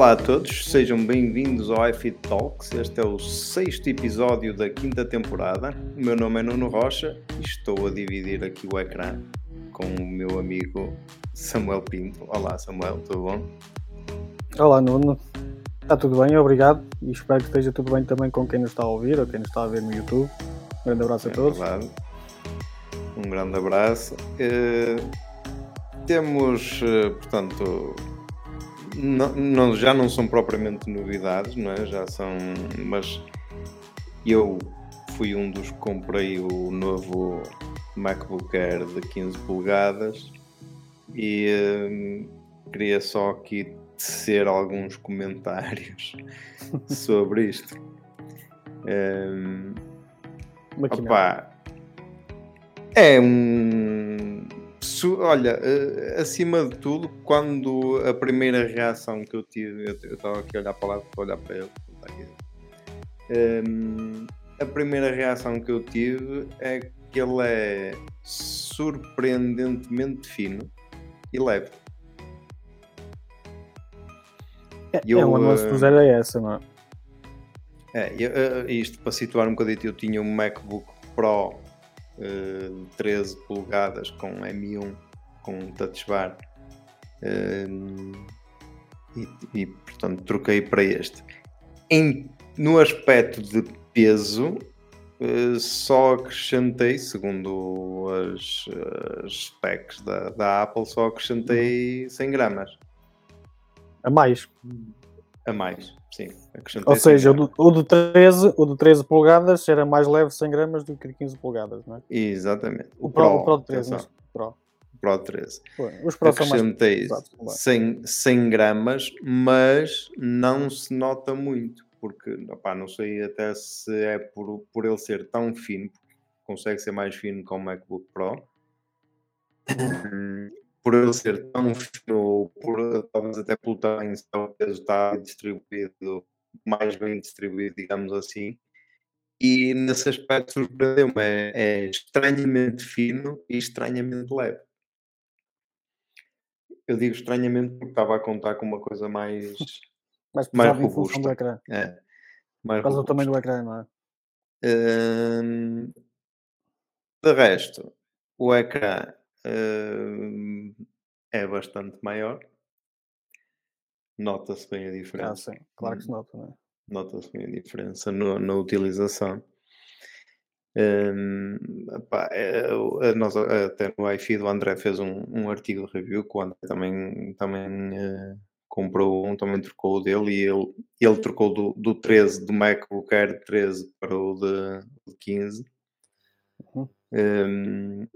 Olá a todos, sejam bem-vindos ao iFit Talks. Este é o sexto episódio da quinta temporada. O meu nome é Nuno Rocha e estou a dividir aqui o ecrã com o meu amigo Samuel Pinto. Olá Samuel, tudo bom? Olá Nuno, está tudo bem, obrigado e espero que esteja tudo bem também com quem nos está a ouvir ou quem nos está a ver no YouTube. Um grande abraço a É todos. verdade. Um grande abraço. Eh, temos, eh, portanto, não- não- já não são propriamente novidades, não é? Já são, mas eu fui um dos que comprei o novo MacBook Air de 15 polegadas e eh, queria só aqui tecer alguns comentários sobre isto. Maquinão. Opa, é um. Olha, eh, acima de tudo, quando a primeira reação que eu tive, eu estava aqui a olhar para lá para olhar para ele. aqui. Hum, a primeira reação que eu tive é que ele é surpreendentemente fino e leve. É, eu, é um anúncio do zero a essa, não é? É, eu, eh, isto para situar um bocadinho, eu tinha um MacBook Pro eh, de 13 polegadas com M1 com touch bar eh, e, e, portanto troquei para este. Em, no aspecto de peso, eh, só acrescentei, segundo as, as specs da, da Apple, só acrescentei 100 gramas A mais. A mais. Sim, Ou 100 seja, o do, o, do 13, o do 13 polegadas era mais leve 100 gramas do que o de 15 polegadas, não é? Exatamente. O Pro, o Pro de 13, atenção, mas Pro. Pro 13. Pô, Os Pro são mais Acrescentei pesados, claro. 100, 100 gramas, mas não se nota muito, porque opá, não sei até se é por, por ele ser tão fino, porque consegue ser mais fino que o MacBook Pro. Por ele ser tão fino, por, talvez até pelo tamanho, se o peso está distribuído, mais bem distribuído, digamos assim. E nesse aspecto surpreendeu-me, é, é estranhamente fino e estranhamente leve. Eu digo estranhamente porque estava a contar com uma coisa mais. mais mais função do robusta. ecrã. É, mais Por causa do tamanho do robusta. ecrã, não é? Hum, de resto, o ecrã hum, é bastante maior. Nota-se bem a Ah, diferença. sim, claro que se nota, não é? Nota-se bem a diferença no- na utilização. Epá, é, nossa- até no iFeed o André fez um, um artigo de review que o André também, também eh, comprou um, também trocou o dele e ele, ele trocou do, do 13 do MacBook Air 13 para o de, de 15 Uhum. Hum,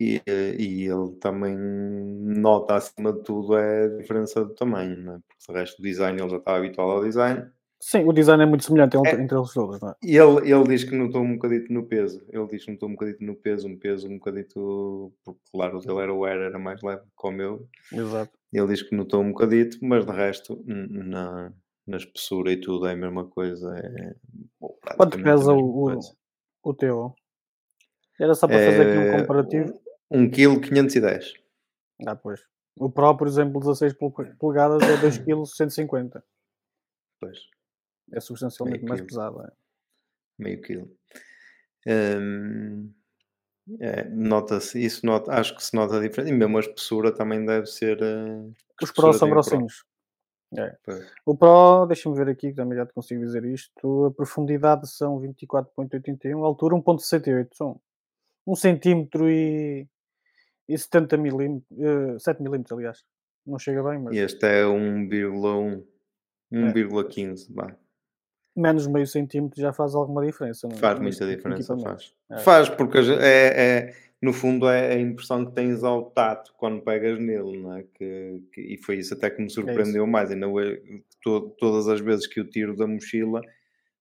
e, eh, e ele também nota acima de tudo é a diferença do tamanho, não é? porque de resto o design ele já estava habituado ao design Sim, o design é muito semelhante entre, É. entre eles todos, não é? e ele, ele diz que notou um bocadito no peso. Ele diz que notou um bocadito no peso, um peso um bocadito. Porque, claro, o dele era o Air, era mais leve que o meu. Exato. Ele diz que notou um bocadito, mas de resto, na, na espessura e tudo é a mesma coisa. É, bom, Quanto pesa o, o, o teu? Era só para fazer aqui um É, comparativo. 1 kg 510. Ah, pois. O Pro, por exemplo, 16 pole- polegadas é 2 kg 150. Pois, É substancialmente Meio mais quilo. pesado. É. meio quilo. Hum, é, nota-se, isso nota, acho que se nota a diferença. E mesmo a espessura também deve ser. que Os Pro são Pro? grossinhos. É. O Pro, deixa-me ver aqui, que também já te consigo dizer isto. A profundidade são 24,81, a altura 1,68. São 1 centímetro e, e 70 milímetros, eh, 7 milímetros, aliás. Não chega bem, mas E este é 1,1, É. 1,15. vá. menos meio centímetro já faz alguma diferença. não é? Faz muita diferença, faz. É. Faz, porque é, é- no fundo é a impressão que tens ao tato quando pegas nele, não é? Que, que- e foi isso até que me surpreendeu mais. Ainda to- todas as vezes que eu tiro da mochila,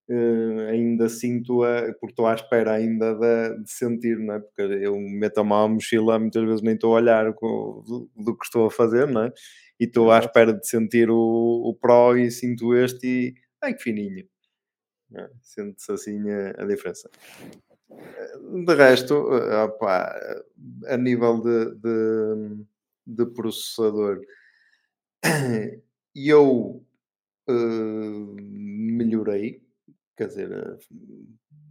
eh, ainda sinto, a, porque estou à espera ainda de, de sentir, não é? Porque eu meto a mão à mochila, muitas vezes nem estou a olhar co- do, do que estou a fazer, não é? E estou à espera de sentir o, o Pro e sinto este e, ai que fininho. É, Sente-se assim a, a diferença. Eh, De resto, eh, opá, a nível de, de, de processador, eu uh, melhorei, quer dizer, uh,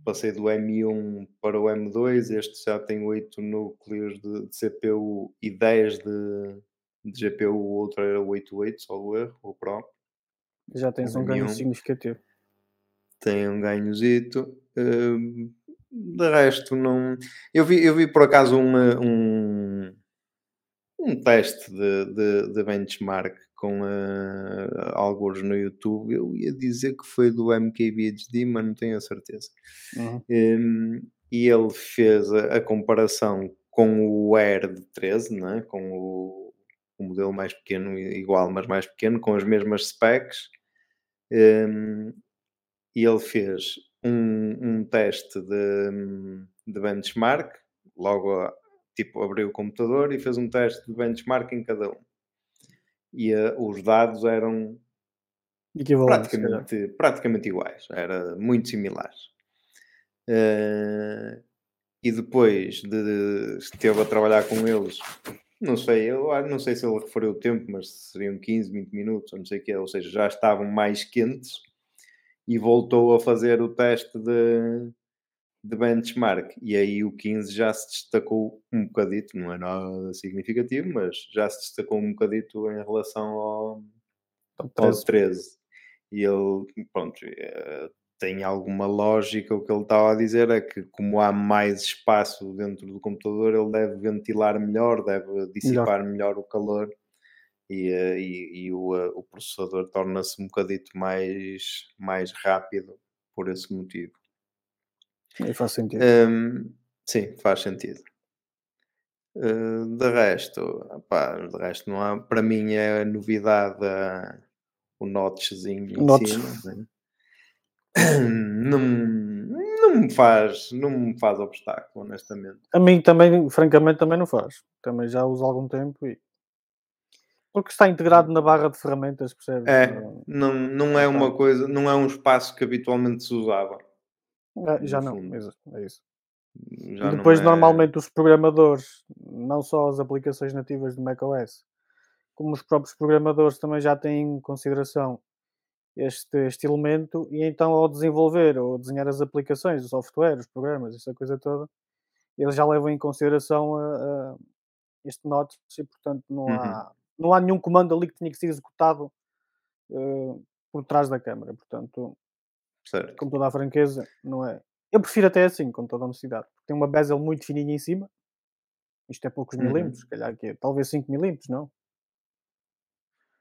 passei do M1 para o M2, este já tem 8 núcleos de, de CPU e 10 de, de GPU, o outro era 88, só o erro, o Pro. Já tens um ganho significativo. Tem um ganhozito. Uh, de resto, não. Eu vi, eu vi por acaso uma, um, um teste de, de, de benchmark com uh, alguns no YouTube. Eu ia dizer que foi do MKBHD, mas não tenho a certeza. Uhum. Um, e ele fez a, a, comparação com o Air de 13, né? com o, o, modelo mais pequeno, igual, mas mais pequeno, com as mesmas specs. Um, e ele fez um, um teste de, de benchmark, logo tipo abriu o computador e fez um teste de benchmark em cada um. E uh, os dados eram praticamente, praticamente iguais, era muito similares. Uh, e depois de, de, esteve a trabalhar com eles, não sei, eu não sei se ele referiu o tempo, mas seriam 15, 20 minutos, ou não sei o que, ou seja, já estavam mais quentes e voltou a fazer o teste de, de benchmark. E aí o 15 já se destacou um bocadito, não é nada significativo, mas já se destacou um bocadito em relação ao, ao 13. E ele, pronto, eh, tem alguma lógica. O que ele estava a dizer é que, como há mais espaço dentro do computador, ele deve ventilar melhor, deve dissipar melhor, melhor o calor e, eh, e, e o, eh, o, processador torna-se um bocadito mais, mais rápido por esse motivo. E faz sentido. Um, sim, faz sentido. Uh, de resto, de resto não há, para mim é novidade uh, o notchzinho em Notch. cima. Né? Não, não me faz, não me faz obstáculo, honestamente. A mim também, francamente, também não faz. Também já uso há algum tempo e porque está integrado na barra de ferramentas, percebes? É, não, não é uma coisa, não é um espaço que habitualmente se usava. É, já não, é isso. Já depois, é... normalmente, os programadores, não só as aplicações nativas de macOS, como os próprios programadores também já têm em consideração este, este elemento e então ao desenvolver ou desenhar as aplicações, o software, os programas, essa coisa toda, eles já levam em consideração a, a este notch e portanto não uhum. há não há nenhum comando ali que tenha que ser executado uh, por trás da câmara. Portanto, certo. com toda a franqueza, não é. Eu prefiro até assim, com toda a honestidade. Tem uma bezel muito fininha em cima. Isto é poucos uhum. milímetros, se calhar que é, talvez 5 milímetros, não?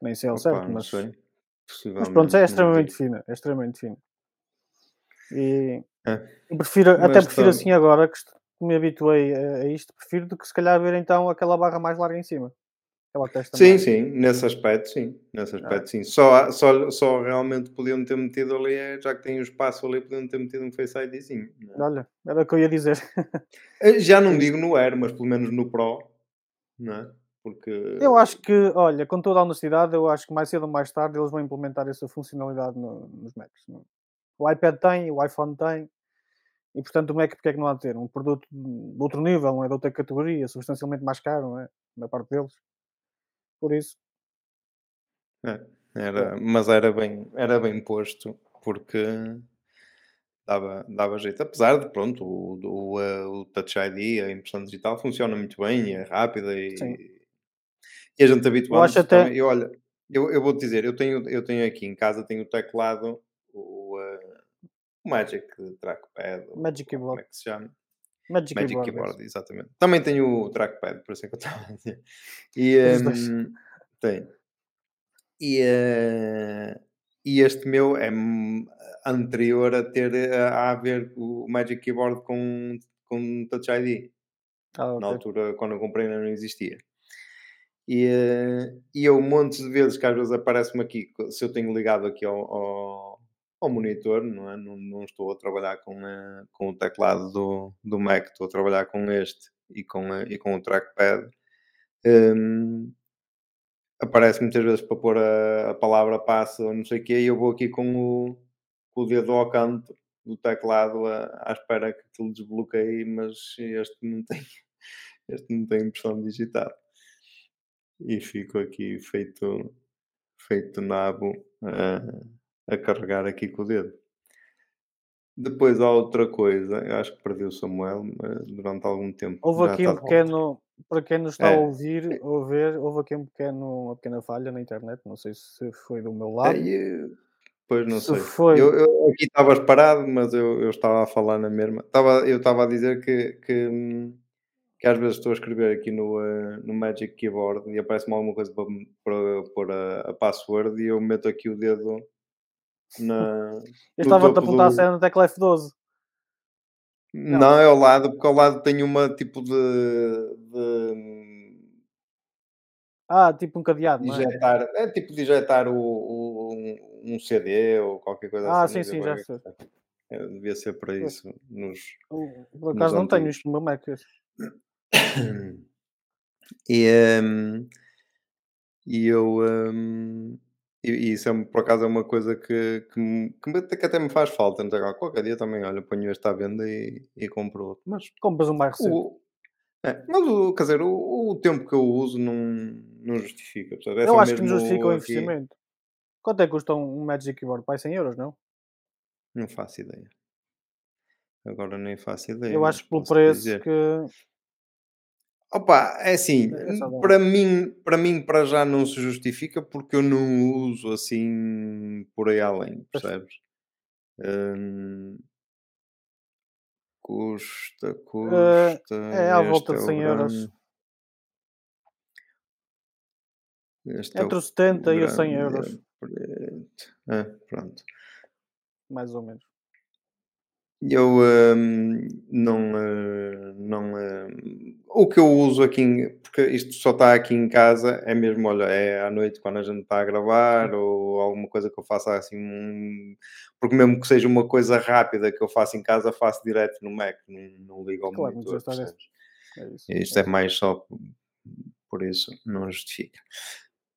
Nem sei ao certo, mas. Mas pronto, é extremamente fina. É extremamente fina. E é. eu prefiro, mas até prefiro assim agora que me habituei a, a isto, prefiro do que se calhar ver então aquela barra mais larga em cima. Sim, mais. sim, nesse aspecto, sim. Nesse aspecto, ah. sim. Só, só, só realmente podiam ter metido ali, é, já que tem o um espaço ali, podiam ter metido um Face IDzinho. É? Olha, era o que eu ia dizer. Eh, já não digo no Air, mas pelo menos no Pro, não é? Porque... Eu acho que, olha, com toda a honestidade, eu acho que mais cedo ou mais tarde eles vão implementar essa funcionalidade no, nos Macs. É? O iPad tem, o iPhone tem, e portanto o Mac porque é que não há de ter? Um produto de outro nível, não é? de outra categoria, substancialmente mais caro, não é? Na parte deles por isso. É, era, mas era bem, era bem posto porque dava, dava jeito. Apesar de, pronto, o, o, eh, o Touch ID, a impressão digital, funciona muito bem, é rápida e, Sim. e a gente habituado. Até... E olha, eu, eu vou te dizer, eu tenho, eu tenho aqui em casa, tenho o teclado, o, uh, o Magic Trackpad, Magic Keyboard. como é que se chama? Magic, Magic Keyboard, Keyboard exatamente. Também tenho o trackpad, por isso é que eu estava a dizer. E, um, tem. E, uh, e este meu é anterior a ter a, a haver o Magic Keyboard com, com Touch ID. Ah, okay. Na altura, quando eu comprei, ainda não existia. E, uh, e eu, montes de vezes, que às vezes aparece-me aqui, se eu tenho ligado aqui ao, ao ao monitor, não, é? não, não estou a trabalhar com, a, com o teclado do, do Mac, estou a trabalhar com este e com, a, e com o trackpad. Um, aparece muitas vezes para pôr a, a palavra passe ou não sei o quê, e eu vou aqui com o, com o dedo ao canto do teclado à, à espera que aquilo desbloqueie, mas este não tem, este não tem impressão digital. E fico aqui feito feito nabo a, a carregar aqui com o dedo. Depois há outra coisa, eu acho que perdi o Samuel durante algum tempo. Houve aqui um pequeno, para quem nos está é. a ouvir ou ver, houve aqui um pequeno, uma pequena falha na internet, não sei se foi do meu lado. É, pois não se sei. Foi... Eu, eu aqui estava parado, mas eu, eu estava a falar na mesma. Estava, eu estava a dizer que, que, que às vezes estou a escrever aqui no, uh, no Magic Keyboard e aparece-me alguma coisa para, para pôr a, a password e eu meto aqui o dedo na. Eu estava-te a apontar do... a cena na tecla F12. Não. não. é ao lado, porque ao lado tem uma tipo de. de... Ah, tipo um cadeado, não é? é tipo digitar o, o, um CD ou qualquer coisa ah, assim. Ah, sim, sim, já sei. É, devia ser para isso. Nos, Por acaso não tenho isto no meu Mac. E, um, e eu. Um, e, isso é, por acaso é uma coisa que, que, que, até me faz falta. Então, qualquer dia também, olha, ponho este à venda e, e compro outro. Mas compras um mais recente. É, mas, o, quer dizer, o, o, tempo que eu uso não, não justifica. É eu acho que não justifica o investimento. Quanto é que custa um Magic Keyboard? Pai, 100 euros, não? Não faço ideia. Agora nem faço ideia. Eu acho que pelo preço dizer. que Opa, é assim, é para mim, para mim para já não se justifica porque eu não uso assim por aí além, percebes? Hum, custa, custa. Uh, é à volta de 100 é euros. Este Entre é os 70 e os 100 euros. É, pronto. Mais ou menos. Eu hum, não. Uh, não uh, o que eu uso aqui, porque isto só está aqui em casa, é mesmo, olha, é à noite quando a gente está a gravar ou alguma coisa que eu faça assim. Um, porque mesmo que seja uma coisa rápida que eu faço em casa, faço direto no Mac, não, não ligo ao claro, monitor. É isso, isto é, é mais só por isso, não justifica.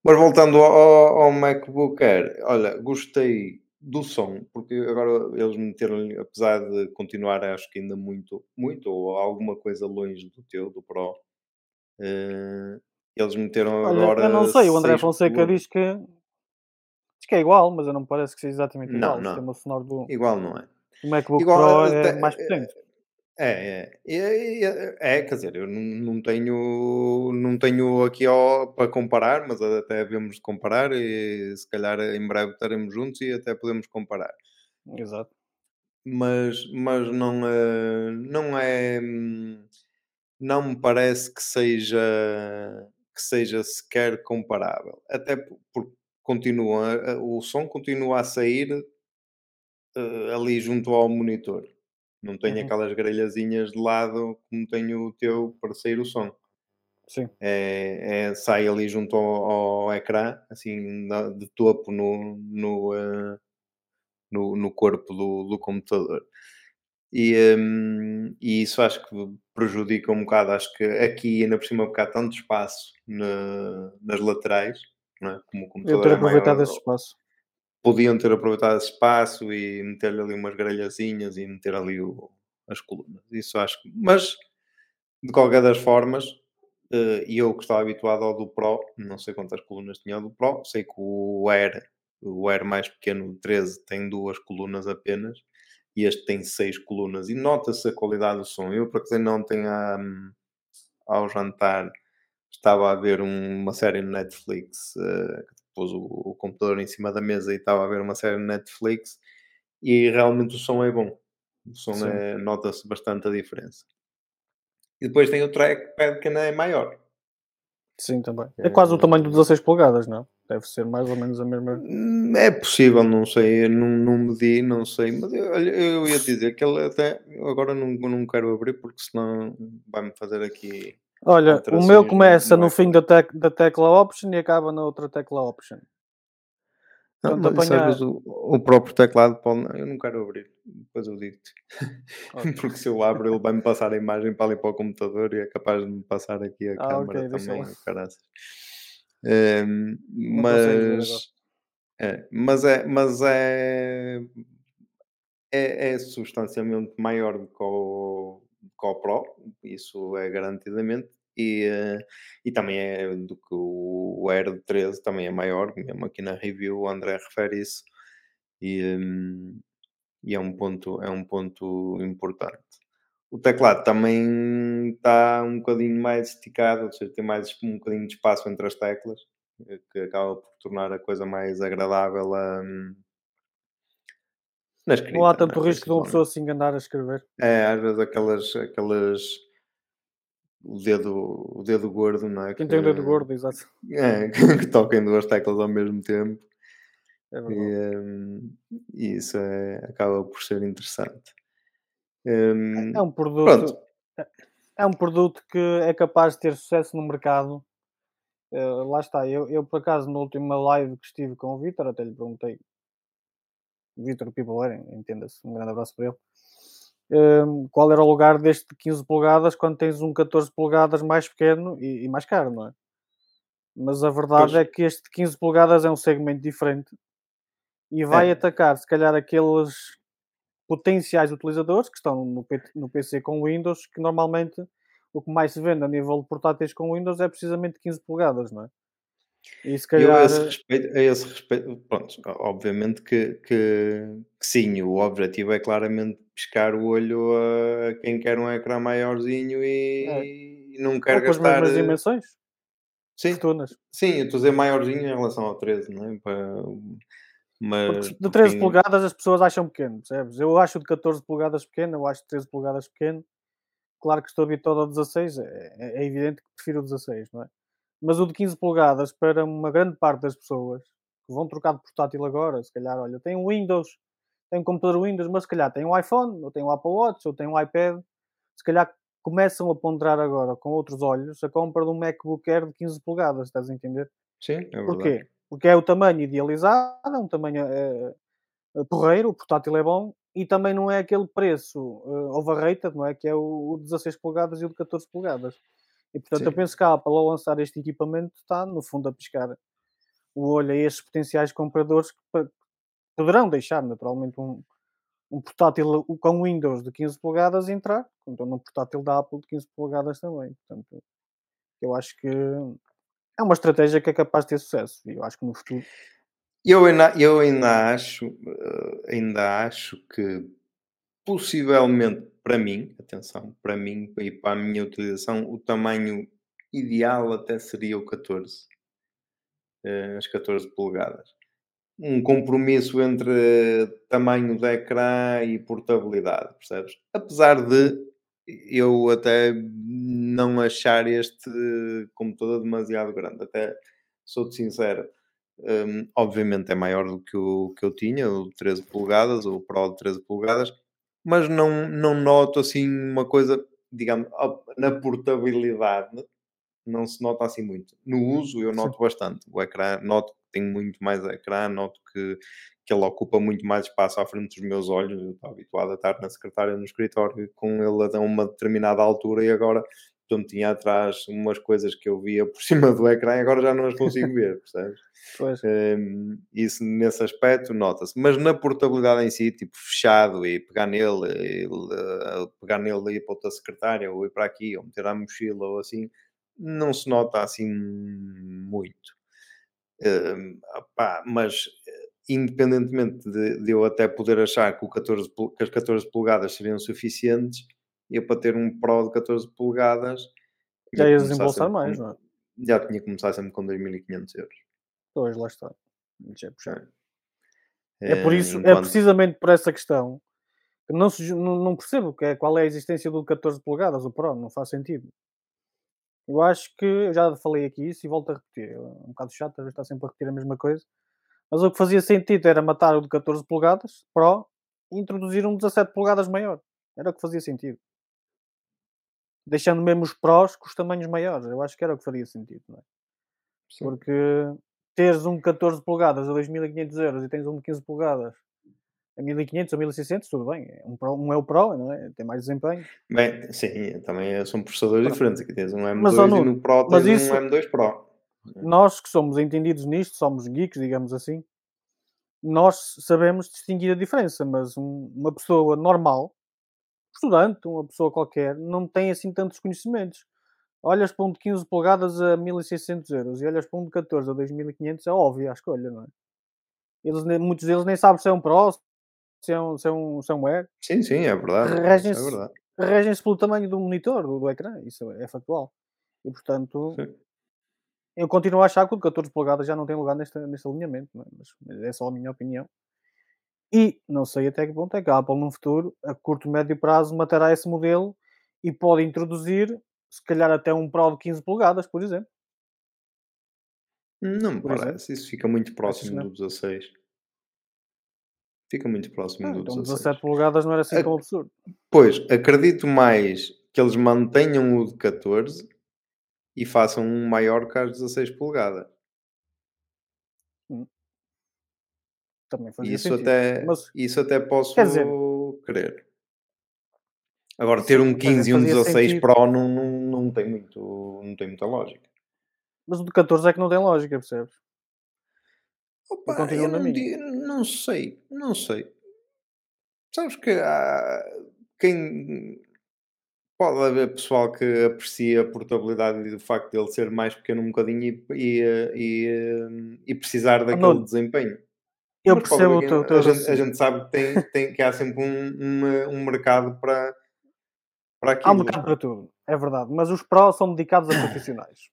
Mas voltando ao, ao MacBook Air, olha, gostei do som, porque agora eles meteram, apesar de continuar, acho que ainda muito, muito, ou alguma coisa longe do teu, do Pro, uh, eles meteram Olha, agora. Eu não sei, o André Fonseca diz que, diz que é igual, mas eu não parece que seja exatamente igual. Não, não. O sistema sonoro do, igual não é. O MacBook igual, Pro é mais potente. É, é, é, é, quer dizer, eu não, tenho, não tenho aqui ó, para comparar, mas até havemos de comparar e se calhar em breve estaremos juntos e até podemos comparar. Exato. Mas, mas não, é, não é, não me parece que seja, que seja sequer comparável. Até porque continua, o som continua a sair uh, ali junto ao monitor não tenho uhum. aquelas grelhazinhas de lado como tenho o teu para sair o som. Sim. É, é sai ali junto ao, ao ecrã, assim, de topo no, no, uh, no, no, corpo do, do computador. E, um, e, isso acho que prejudica um bocado. Acho que aqui ainda por cima porque há tanto espaço na, nas laterais, é? como o computador. Eu ter é aproveitado maior, esse espaço podiam ter aproveitado esse espaço e meter ali umas grelhazinhas e meter ali o, as colunas. Isso acho que. Mas, de qualquer das formas, uh, eu que estava habituado ao do Pro, não sei quantas colunas tinha o do Pro, sei que o Air, o Air mais pequeno, o 13, tem duas colunas apenas. E este tem seis colunas. E nota-se a qualidade do som. Eu, para dizer, não tenho ao jantar, estava a ver um, uma série no Netflix uh, pôs o, o, computador em cima da mesa e estava a ver uma série Netflix e realmente o som é bom. O som é, nota-se bastante a diferença. E depois tem o trackpad que ainda é maior. Sim, também. É, é quase o tamanho de 16 polegadas, não? Deve ser mais ou menos a mesma. Hum, é possível, não sei, não, não medi, não sei, mas eu, eu ia dizer que ele até agora não, não quero abrir porque senão vai-me fazer aqui Olha, o meu começa no fim da, tec da tecla Option e acaba na outra tecla Option. Não, mas apanhar... o, o, próprio teclado pode... Eu não quero abrir, depois eu digo-te. Porque se eu abro, ele vai-me passar a imagem para ali para o computador e é capaz de me passar aqui a ah, câmera okay, também. Um, mas, é, mas é, mas é, é, é substancialmente maior do que o, GoPro, isso é garantidamente. e, uh, e também é do que o, Air 13 também é maior, mesmo aqui na review o André refere isso e, um, e é um ponto, é um ponto importante. O teclado também está um bocadinho mais esticado, ou seja, tem mais um bocadinho de espaço entre as teclas, eh, que acaba por tornar a coisa mais agradável a, hum, na escrita. Não há tanto risco de uma pessoa se enganar a escrever. É, às vezes aquelas, aquelas o dedo, o dedo gordo, não é? Quem que, tem o dedo gordo, exato. É, que toquem duas teclas ao mesmo tempo. É. E, um, e isso é, acaba por ser interessante. Um, é um produto. É, é um produto que é capaz de ter sucesso no mercado. Uh, lá está, eu, eu por acaso na última live que estive com o Vitor, até lhe perguntei Vitor Piboleiro, entenda-se, um grande abraço para ele. Um, qual era o lugar deste 15 polegadas quando tens um 14 polegadas mais pequeno e, e mais caro, não é? Mas a verdade pois. é que este 15 polegadas é um segmento diferente e vai é. atacar, se calhar, aqueles potenciais utilizadores que estão no, no PC com Windows, que normalmente o que mais se vende a nível de portáteis com Windows é precisamente 15 polegadas, não é? Calhar... Eu a esse respeito, a esse respeito pronto, obviamente que, que, que, sim, o objetivo é claramente pescar o olho a quem quer um ecrã maiorzinho e, é. e não quer Ou gastar... as dimensões? Sim, Fortunas. sim, eu estou a dizer maiorzinho em relação ao 13, não é? Para, mas, de 13 porque... polegadas as pessoas acham pequeno, percebes? Eu acho de 14 polegadas pequeno, eu acho de 13 polegadas pequeno. Claro que estou habituado ao 16, é, é evidente que prefiro o 16, não é? Mas o de 15 polegadas, para uma grande parte das pessoas que vão trocar de portátil agora, se calhar, olha, tem um Windows, tem um computador Windows, mas se calhar tem um iPhone, ou tem um Apple Watch, ou tem um iPad, se calhar começam a ponderar agora com outros olhos a compra de um MacBook Air de 15 polegadas, estás a entender? Sim, é verdade. Porquê? Porque é o tamanho idealizado, é um tamanho é, porreiro, o portátil é bom, e também não é aquele preço uh, overrated, não é? Que é o, o 16 polegadas e o de 14 polegadas. E portanto, Sim. eu penso que a Apple, ao lançar este equipamento, está no fundo a piscar o olho a estes potenciais compradores que poderão deixar naturalmente um, um portátil com Windows de 15 polegadas entrar, então num portátil da Apple de 15 polegadas também. Portanto, eu acho que é uma estratégia que é capaz de ter sucesso. E eu acho que no futuro. Eu ainda, eu ainda acho, eh, ainda acho que possivelmente para mim, atenção, para mim e para a minha utilização, o tamanho ideal até seria o 14, eh, as 14 polegadas. Um compromisso entre tamanho de ecrã e portabilidade, percebes? Apesar de eu até não achar este computador demasiado grande, até sou-te sincero. Um, obviamente é maior do que o que eu tinha, o 13 polegadas, o Pro de 13 polegadas, mas não, não noto assim uma coisa, digamos, na portabilidade, não se nota assim muito. No uso eu noto Sim. bastante. O ecrã, noto que tenho muito mais ecrã, noto que, que ele ocupa muito mais espaço à frente dos meus olhos. Eu estava habituado a estar na secretária no escritório com ele a uma determinada altura e agora portanto tinha atrás umas coisas que eu via por cima do ecrã e agora já não as consigo ver, percebes? Pois. Um, isso nesse aspecto nota-se, mas na portabilidade em si, tipo fechado e pegar nele, e, uh, pegar nele e ir para outra secretária, ou ir para aqui, ou meter à mochila, ou assim, não se nota assim muito. Um, opá, mas independentemente de, de, eu até poder achar que, o 14, que as 14 polegadas seriam suficientes, eu para ter um Pro de 14 polegadas. Já ias desembolsar mais, com, não é? Já tinha que começar sempre com 2.500 euros. Pois, lá está. Já é puxar. É, é por isso, é enquanto... é precisamente por essa questão que não, se, não, não percebo que é, qual é a existência do 14 polegadas, o Pro, não faz sentido. Eu acho que, eu já falei aqui isso e volto a repetir, é um bocado chato, às vezes está sempre a repetir a mesma coisa, mas o que fazia sentido era matar o de 14 polegadas, Pro, e introduzir um 17 polegadas maior. Era o que fazia sentido deixando mesmo os prós com os tamanhos maiores. Eu acho que era o que faria sentido, não é? Sim. Porque teres um de 14 polegadas a 2.500 euros e tens um de 15 polegadas a 1500 ou 1600, tudo bem. Um, pro, um é o Pro, não é? Tem mais desempenho. Bem, sim, também são processadores Pronto. diferentes. Aqui tens um M2 mas, e no Pro tens isso, um M2 Pro. Nós que somos entendidos nisto, somos geeks, digamos assim, nós sabemos distinguir a diferença, mas um, uma pessoa normal estudante, uma pessoa qualquer, não tem assim tantos conhecimentos. olhas para um de 15 polegadas a 1600 euros e olhas para um de 14 a 2500, é óbvio a escolha, não é? Eles, muitos deles nem sabem se é um Pro, se é um, se é um, se é um Air. Sim, sim, é verdade. É Regem-se é verdade. regem pelo tamanho do monitor, do, do ecrã, isso é factual. E portanto, Sim. eu continuo a achar que o de 14 polegadas já não tem lugar neste, neste alinhamento, não é? mas, mas é só a minha opinião. E não sei até que ponto é que a Apple, num futuro, a curto, médio prazo, matará esse modelo e pode introduzir, se calhar, até um Pro de 15 polegadas, por exemplo. Não me Por exemplo. parece, isso fica muito próximo do 16. Fica muito próximo Ah, do então 16. 17 polegadas não era assim tão absurdo. Pois, acredito mais que eles mantenham o de 14 e façam um maior que as 16 polegadas. Também fazia Isso sentido. até, Mas, isso até posso dizer- crer. Agora, ter um Quer dizer, 15 e um fazia 16 sentido. Pro não, não, não, tem muito, não tem muita lógica. mas o de 14 é que não tem lógica, percebes? Opa, continuo eu na não, não sei, não sei. Sabes que há quem pode haver pessoal que aprecia a portabilidade e o facto de ele ser mais pequeno um bocadinho e, e, e, eh, e precisar daquele Nuno, desempenho. Eu Mas percebo o teu, a, gente, a gente sabe que, tem, tem, que há sempre um, um, um mercado para, para Há um aquilo. mercado para tudo, é verdade. Mas os prós são dedicados a profissionais.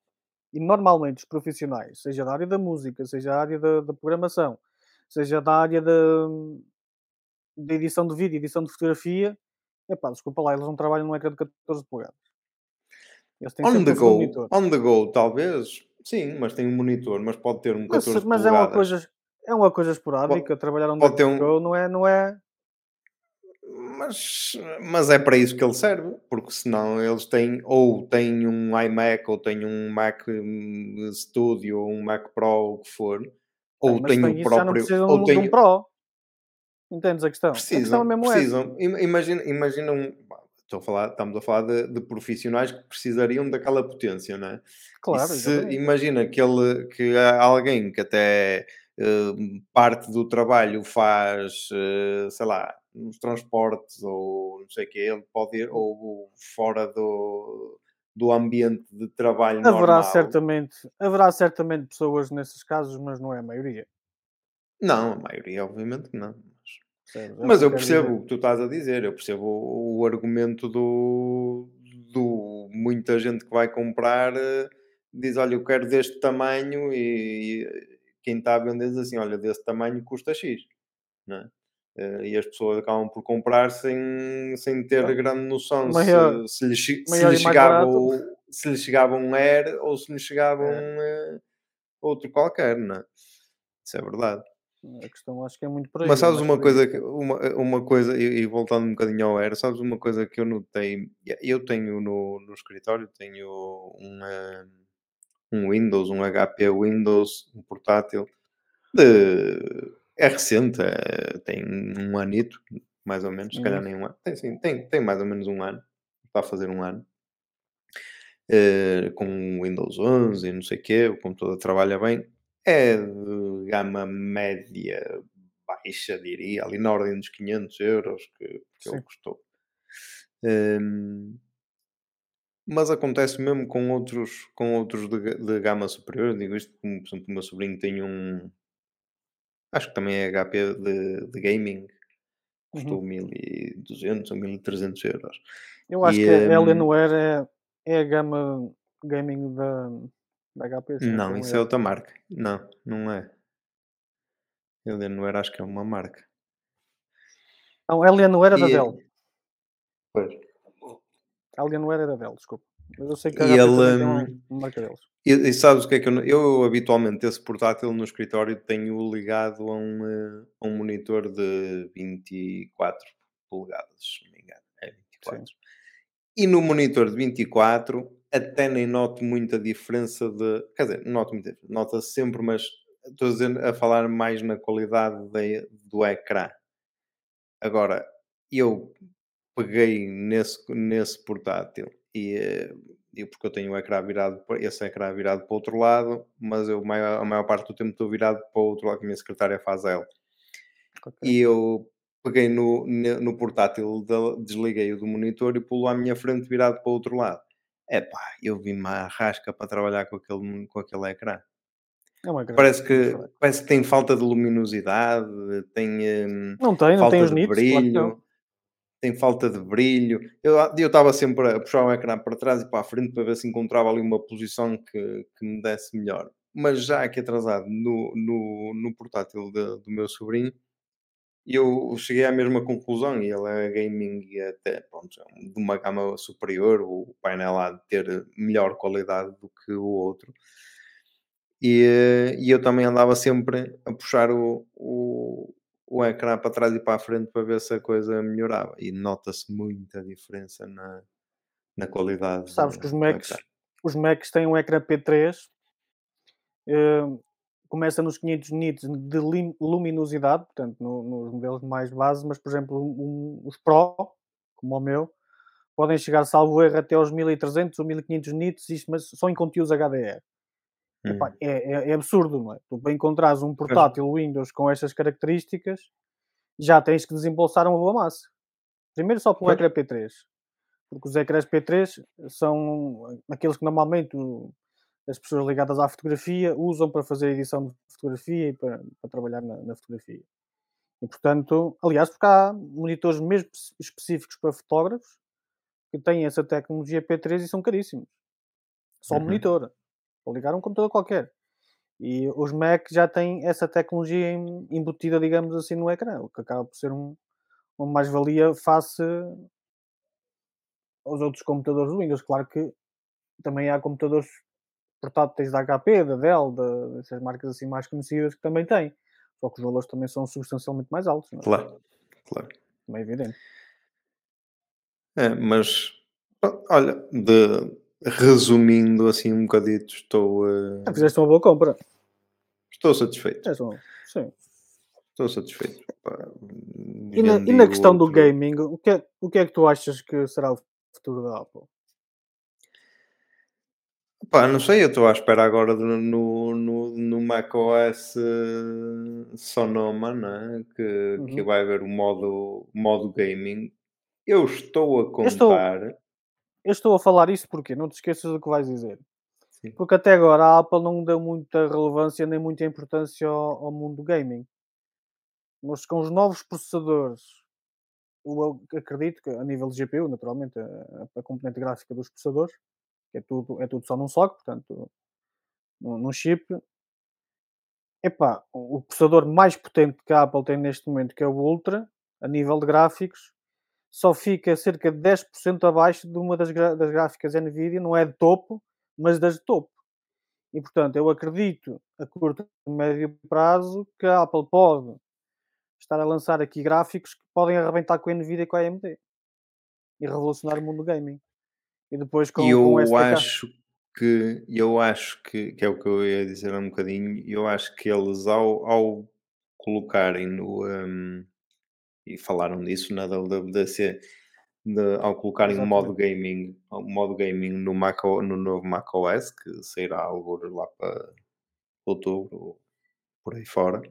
E normalmente os profissionais, seja da área da música, seja da área da, da programação, seja da área da, da edição de vídeo, edição de fotografia, epá, desculpa lá, eles não trabalham num ecrã de 14 polegadas. Eles têm On the um go, monitor. on the go, talvez, sim, mas tem um monitor, mas pode ter um Mas, 14 mas é uma polegadas. coisa, é uma coisa esporádica, trabalhar um pode ter um- Go não é, não é, Mas, mas é para isso que ele serve, porque senão eles têm ou têm um iMac ou têm um Mac hum, Studio ou um Mac Pro, o que for, ou mas têm tem o isso, já não próprio. precisam Ou um têm, Pro. Entendes a questão? a questão é precisam, precisam. Im- Imagina, imagina um. Estou a falar, estamos a falar de, de profissionais que precisariam daquela potência, não é? Claro, se imagina que, ele, que há alguém que até parte do trabalho faz, eh, sei lá, nos transportes ou não sei o que, ele pode ir, ou fora do, do ambiente de trabalho Haverá normal. certamente, haverá certamente pessoas nesses casos, mas não é a maioria. Não, a maioria, obviamente não. percebes? É Mas eu percebo o que tu estás a dizer, eu percebo o, o argumento do, do muita gente que vai comprar eh, diz, olha, eu quero deste tamanho e quem está a vender diz assim, olha, desse tamanho custa X, não é? Eh, E as pessoas acabam por comprar sem, sem ter grande noção maior- se, se, lhe, se lhe chegava o- se lhe chegava um Air ou se lhe chegava É. um eh, outro qualquer, não é? Isso é verdade. A questão acho que é muito por aí. Mas sabes é uma por aí. coisa, que, uma, uma coisa, e, e voltando um bocadinho ao Air, sabes uma coisa que eu notei? Eu tenho no, no escritório, tenho um, eh, um Windows, um HP Windows, um portátil, de, é recente, é- tem um anito, mais ou menos, se calhar Uhum. nem um ano, tem, sim, tem, tem mais ou menos um ano, está a fazer um ano, eh, com Windows 11 e não sei o quê, o computador trabalha bem, é de gama média baixa, diria, ali na ordem dos 500 euros que, que ele custou. Hum, mas acontece mesmo com outros, com outros de, ga- de gama superior. Digo isto como, por exemplo, o meu sobrinho tem um. Acho que também é HP de, de gaming, custou Uhum. 1200 ou 1300 euros. Eu acho E, que a hum, Alienware é, é a gama gaming da, da HP. se Não, estou em isso é erro. outra marca. Não, não é. Alienware acho que é uma marca. Não, a Alienware é da E- Dell. Pois. Alienware da Dell, desculpa. Mas eu sei que a E HP ele, tem uma, hum, marca deles. E, e sabes o que é que eu, eu habitualmente esse portátil no escritório tenho ligado a um, eh, a um monitor de 24 polegadas, se não me engano. É 24. E no monitor de 24 até nem noto muita diferença de. Quer dizer, noto muita diferença. Nota sempre, mas estou a, dizer- a falar mais na qualidade da- do ecrã. Agora, eu peguei nesse, nesse portátil e, eh, e porque eu tenho o ecrã virado, esse ecrã virado para o outro lado, mas eu maior- a maior parte do tempo estou virado para o outro lado, que a minha secretária faz ela. Ok. E eu peguei no, no portátil, da- desliguei o do monitor e pulo à minha frente virado para o outro lado. epá, eu vi-me à rasca para trabalhar com aquele, com aquele ecrã. É uma Parece que, parece que tem falta de luminosidade, tem hum, Não tem, não falta tem os de nits, claro brilho, tem falta de brilho. Eu estava sempre a puxar o ecrã para trás e para a frente para ver se encontrava ali uma posição que, que me desse melhor. Mas já aqui atrasado no, no, no portátil de- do meu sobrinho, eu cheguei à mesma conclusão e ele é gaming até pronto, é de uma gama superior, o painel há de ter melhor qualidade do que o outro. E, e eu também andava sempre a puxar o, o, o ecrã para trás e para a frente para ver se a coisa melhorava. E nota-se muita diferença na, na qualidade Sabes que os Macs, os Macs têm um ecrã P3, eh, começa nos 500 nits de luminosidade, portanto, no- nos modelos mais base, mas, por exemplo, um- os Pro, como o meu, podem chegar, salvo erro, até aos 1300 ou 1500 nits, isto, mas só em conteúdos HDR. Epá, Hum. é, é- é absurdo, não é? Tu para encontrares um portátil Windows com estas características, já tens que desembolsar uma boa massa. Primeiro só pelo ecrã P3, porque os ecrãs P3 são aqueles que normalmente as pessoas ligadas à fotografia usam para fazer edição de fotografia e para, para trabalhar na, na fotografia. E portanto, aliás, porque há monitores mesmo espe- específicos para fotógrafos que têm essa tecnologia P3 e são caríssimos. Só Uhum. monitor. Ou ligar um computador qualquer. E os Mac já têm essa tecnologia em- embutida, digamos assim, no ecrã, o que acaba por ser um, uma mais-valia face aos outros computadores do Windows. Claro que também há computadores portáteis da HP, da Dell, da- dessas marcas assim mais conhecidas que também têm. Só que os valores também são substancialmente mais altos, não é? Claro, claro. Também é evidente. É, mas olha, de, resumindo assim um bocadito, estou, Ah, fizeste uma boa compra. estou satisfeito. Uma- Sim. Estou satisfeito. E na, e na questão do outro. gaming, o que, é, o que é que tu achas que será o futuro da Apple? Pá, não sei, eu estou à espera agora do- no, no, no macOS eh, Sonoma, né? que, que Uhum. vai haver o modo, modo gaming. Eu estou a Eu estou- contar. Eu estou a falar isso porque não te esqueças do que vais dizer. Sim. Porque até agora a Apple não deu muita relevância nem muita importância ao, ao mundo do gaming. Mas com os novos processadores, eu acredito que a nível de GPU, naturalmente, a, a componente gráfica dos processadores, que é tudo, é tudo só num socket, portanto, num, num chip. Epá, o processador mais potente que a Apple tem neste momento, que é o Ultra, a nível de gráficos, só fica cerca de 10% abaixo de uma das, das gráficas NVIDIA, não é de topo, mas das de topo. E portanto, eu acredito a curto e médio prazo que a Apple pode estar a lançar aqui gráficos que podem arrebentar com a NVIDIA e com a AMD e revolucionar o mundo do gaming. E depois com, E com o eu SDK. acho que eu acho que, que é o que eu ia dizer há um bocadinho, eu acho que eles ao, ao colocarem no hum, e falaram disso na WWDC de- ao colocarem o modo gaming, o modo gaming no, Mac, no novo macOS, que sairá algo lá para outubro, por aí fora.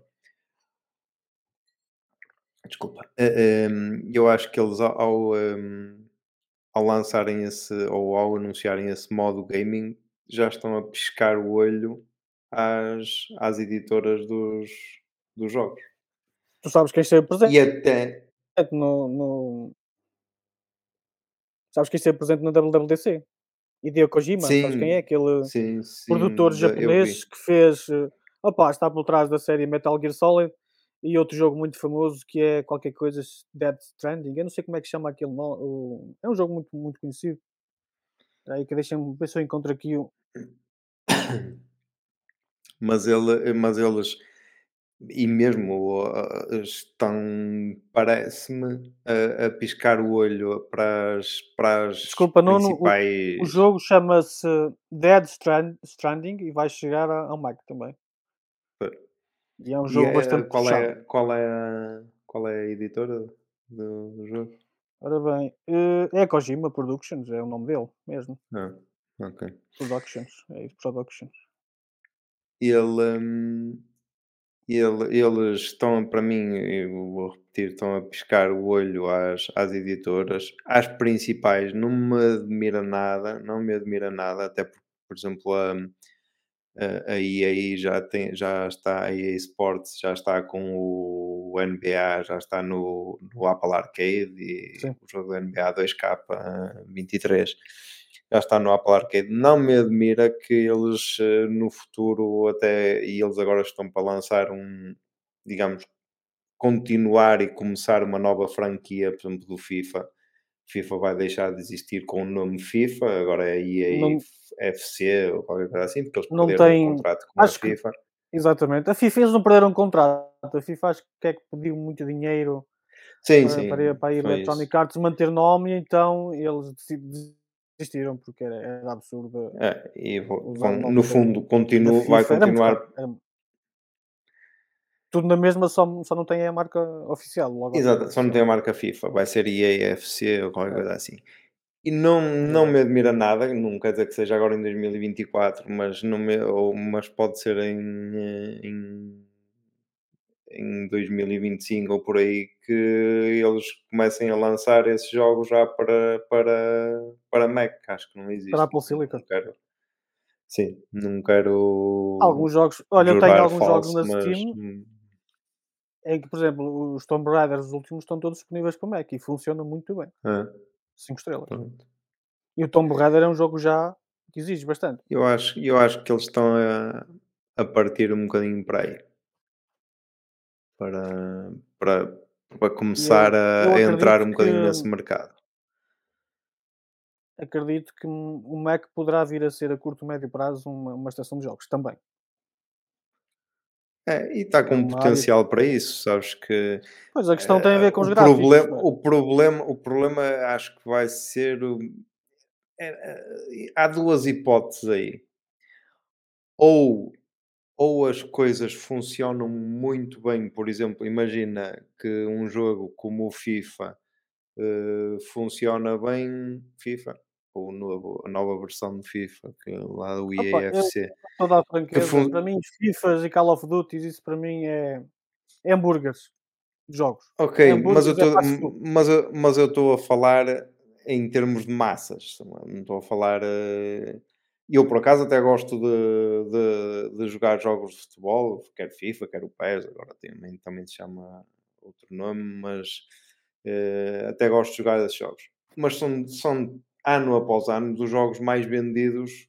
Desculpa. Eh, hum, eu acho que eles ao, hum, ao lançarem esse ou ao anunciarem esse modo gaming já estão a piscar o olho às, às editoras dos, dos jogos. Tu sabes quem esteve presente E até no, no- Sabes quem esteve presente na WWDC? Hideo Kojima, sabes quem é? Aquele sim, sim, produtor japonês que fez. eh, Opa, está por trás da série Metal Gear Solid e outro jogo muito famoso que é qualquer coisa Dead Stranding. Eu não sei como é que chama aquele nome. É um jogo muito, muito conhecido. Aí que deixa-me ver se eu encontro aqui o. Mas, ele, mas eles e mesmo uh, estão, parece-me, a, a piscar o olho para as, para as Desculpa, Nuno, o- principais. O jogo chama-se Dead Strand- Stranding e vai chegar ao Mac também. E é um jogo é- bastante qual, puxado. é, qual, é a, qual é a editora do, do jogo? Ora bem, eh, é Kojima Productions, é o nome dele mesmo. Ah, ok. Productions, é isso, Productions. Ele, hum, ele- eles estão, para mim, eu vou repetir, estão a piscar o olho às, às editoras, às principais, não me admira nada, não me admira nada, até porque, por exemplo, a, a, a EA já, tem, já está, a EA Sports já está com o, NBA, já está no, no Apple Arcade e Sim. o jogo do NBA 2K23 já está no Apple Arcade. Não me admira que eles eh, no futuro até, e eles agora estão para lançar um, digamos, continuar e começar uma nova franquia, por exemplo, do FIFA. FIFA vai deixar de existir com o nome FIFA, agora é EA Não- FC ou qualquer coisa assim, porque eles Não perderam tem- o contrato com a acho que- FIFA. Exatamente. A FIFA eles não perderam contrato. A FIFA acho que é que pediu muito dinheiro Sim, para, sim. para, para a Electronic Arts manter nome, e então eles desistiram porque era, era absurdo. É, e vão- nome no fundo, continua, vai Era continuar caro, era- Tudo na mesma, só, só não tem a marca oficial. Logo Exato, só não tem a marca FIFA, vai ser EAFC ou qualquer É. coisa assim. E não, não Exato. me admira nada, não quer dizer que seja agora em 2024, mas, não me, ou, mas pode ser em, em, em 2025 ou por aí que eles comecem a lançar esses jogos já para, para, para Mac, acho que não existe. Para Apple Silicon. Não quero, sim, não quero Alguns jogos, olha, eu tenho alguns jogos falso, na mas, Steam hum, em que, por exemplo, os Tomb Raiders, os últimos, estão todos disponíveis para Mac e funcionam muito bem. ah, 5 estrelas. pronto. E o Tomb Raider é um jogo já que exige bastante. Eu acho, eu acho que eles estão a, a partir um bocadinho para aí. Para, para, para começar eu a, a entrar um bocadinho que- nesse mercado. Acredito que o Mac poderá vir a ser a curto e médio prazo uma, uma estação de jogos também. É, e está com uma área potencial para isso, sabes que Pois a questão tem a ver com eh, os o gráficos. problema, é? o problema, o problema acho que vai ser o- é, é, há duas hipóteses aí. Ou ou as coisas funcionam muito bem, por exemplo, imagina que um jogo como o FIFA eh, funciona bem, FIFA, ou o novo, a nova versão de FIFA, que é lá do Opa, eu- EAFC. Toda a franqueza, fun- para mim, FIFAs e Call of Duty, isso para mim é, é hambúrgueres de jogos. Ok, hambúrgueres mas eu é fast food. mas eu- mas eu estou a falar em termos de massas, não estou a falar. Eu, por acaso, até gosto de, de, de jogar jogos de futebol, quer FIFA, quer o PES, agora também, também se chama outro nome, mas eh, até gosto de jogar esses jogos. Mas são, são ano após ano dos jogos mais vendidos